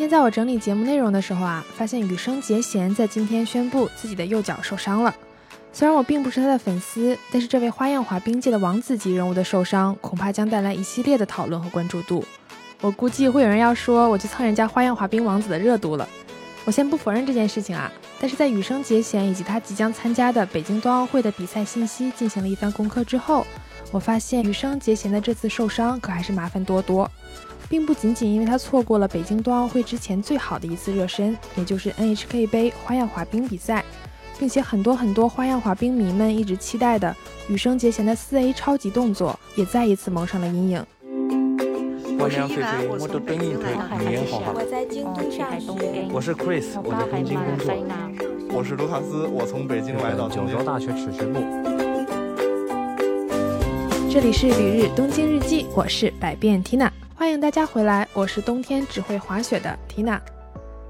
今天在我整理节目内容的时候啊，发现羽生结弦在今天宣布自己的右脚受伤了。虽然我并不是他的粉丝，但是这位花样滑冰界的王子级人物的受伤，恐怕将带来一系列的讨论和关注度。我估计会有人要说我去蹭人家花样滑冰王子的热度了。我先不否认这件事情啊，但是在羽生结弦以及他即将参加的北京冬奥会的比赛信息进行了一番功课之后，我发现羽生结弦的这次受伤可还是麻烦多多。并不仅仅因为他错过了北京冬奥会之前最好的一次热身，也就是 NHK 杯花样滑冰比赛，并且很多很多花样滑冰迷们一直期待的羽生结弦的四 A 超级动作，也再一次蒙上了阴影。我是伊娃，我从北京来的。我在京都上学。我是 Chris，我在东京工作。我是卢卡斯，我从北京来到九州大学齿学部。这里是旅日东京日记，我是百变 Tina。欢迎大家回来，我是冬天只会滑雪的缇娜。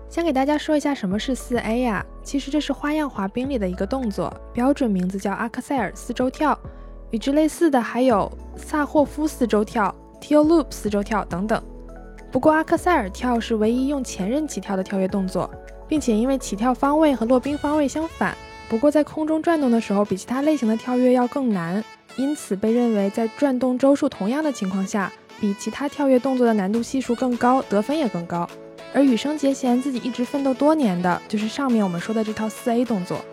先给大家说一下什么是四 A 呀？其实这是花样滑冰里的一个动作，标准名字叫阿克塞尔四周跳。与之类似的还有萨霍夫四周跳、t i l Loop 四周跳等等。不过阿克塞尔跳是唯一用前刃起跳的跳跃动作，并且因为起跳方位和落冰方位相反，不过在空中转动的时候比其他类型的跳跃要更难，因此被认为在转动周数同样的情况下。比其他跳跃动作的难度系数更高，得分也更高。而羽生结弦自己一直奋斗多年的，就是上面我们说的这套四 A 动作。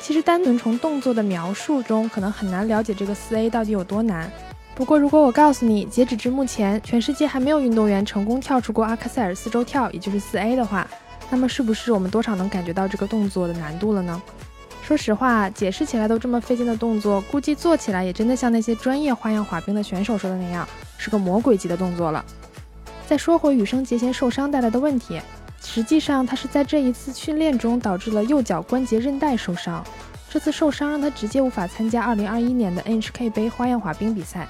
其实单纯从动作的描述中，可能很难了解这个四 A 到底有多难。不过如果我告诉你，截止至目前，全世界还没有运动员成功跳出过阿克塞尔四周跳，也就是四 A 的话，那么是不是我们多少能感觉到这个动作的难度了呢？说实话，解释起来都这么费劲的动作，估计做起来也真的像那些专业花样滑冰的选手说的那样。是个魔鬼级的动作了。再说回羽生结弦受伤带来的问题，实际上他是在这一次训练中导致了右脚关节韧带受伤。这次受伤让他直接无法参加2021年的 NHK 杯花样滑冰比赛。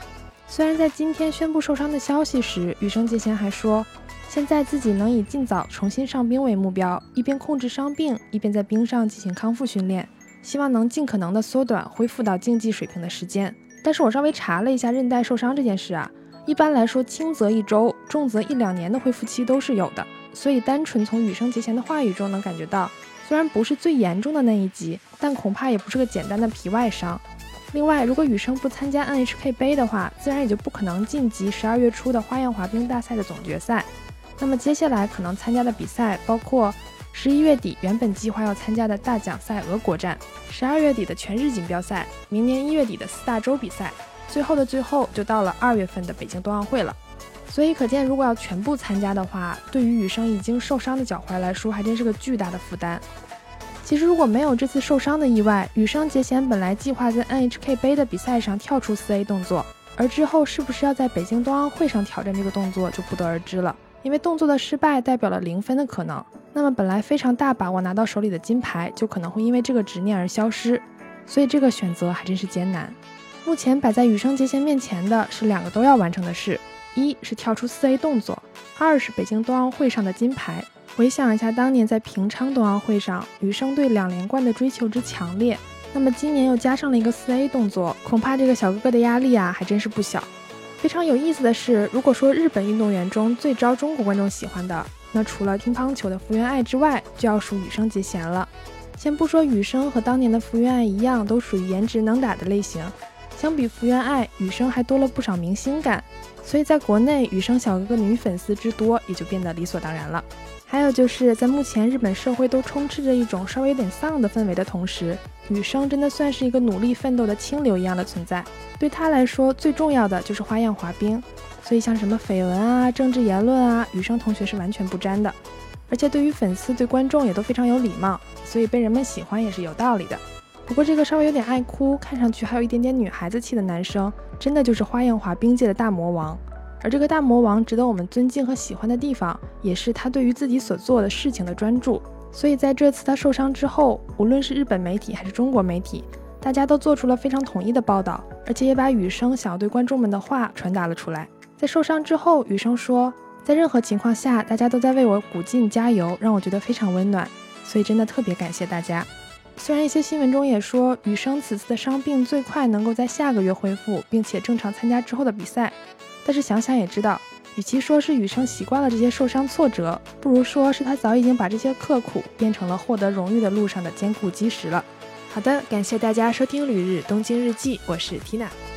虽然在今天宣布受伤的消息时，羽生结弦还说，现在自己能以尽早重新上冰为目标，一边控制伤病，一边在冰上进行康复训练，希望能尽可能的缩短恢复到竞技水平的时间。但是我稍微查了一下韧带受伤这件事啊。一般来说，轻则一周，重则一两年的恢复期都是有的。所以，单纯从羽生结弦的话语中能感觉到，虽然不是最严重的那一级，但恐怕也不是个简单的皮外伤。另外，如果羽生不参加 NHK 杯的话，自然也就不可能晋级十二月初的花样滑冰大赛的总决赛。那么，接下来可能参加的比赛包括十一月底原本计划要参加的大奖赛俄国站，十二月底的全日锦标赛，明年一月底的四大洲比赛。最后的最后，就到了二月份的北京冬奥会了，所以可见，如果要全部参加的话，对于羽生已经受伤的脚踝来说，还真是个巨大的负担。其实，如果没有这次受伤的意外，羽生结弦本来计划在 NHK 杯的比赛上跳出四 A 动作，而之后是不是要在北京冬奥会上挑战这个动作，就不得而知了。因为动作的失败代表了零分的可能，那么本来非常大把握拿到手里的金牌，就可能会因为这个执念而消失。所以这个选择还真是艰难。目前摆在羽生结弦面前的是两个都要完成的事：一是跳出四 A 动作，二是北京冬奥会上的金牌。回想一下当年在平昌冬奥会上，羽生对两连冠的追求之强烈，那么今年又加上了一个四 A 动作，恐怕这个小哥哥的压力啊还真是不小。非常有意思的是，如果说日本运动员中最招中国观众喜欢的，那除了乒乓球的福原爱之外，就要数羽生结弦了。先不说羽生和当年的福原爱一样，都属于颜值能打的类型。相比福原爱，羽生还多了不少明星感，所以在国内羽生小哥哥女粉丝之多也就变得理所当然了。还有就是在目前日本社会都充斥着一种稍微有点丧的氛围的同时，羽生真的算是一个努力奋斗的清流一样的存在。对他来说，最重要的就是花样滑冰，所以像什么绯闻啊、政治言论啊，羽生同学是完全不沾的。而且对于粉丝、对观众也都非常有礼貌，所以被人们喜欢也是有道理的。不过，这个稍微有点爱哭，看上去还有一点点女孩子气的男生，真的就是花样滑冰界的大魔王。而这个大魔王值得我们尊敬和喜欢的地方，也是他对于自己所做的事情的专注。所以在这次他受伤之后，无论是日本媒体还是中国媒体，大家都做出了非常统一的报道，而且也把羽生想要对观众们的话传达了出来。在受伤之后，羽生说，在任何情况下，大家都在为我鼓劲加油，让我觉得非常温暖。所以真的特别感谢大家。虽然一些新闻中也说羽生此次的伤病最快能够在下个月恢复，并且正常参加之后的比赛，但是想想也知道，与其说是羽生习惯了这些受伤挫折，不如说是他早已经把这些刻苦变成了获得荣誉的路上的坚固基石了。好的，感谢大家收听《旅日东京日记》，我是 Tina。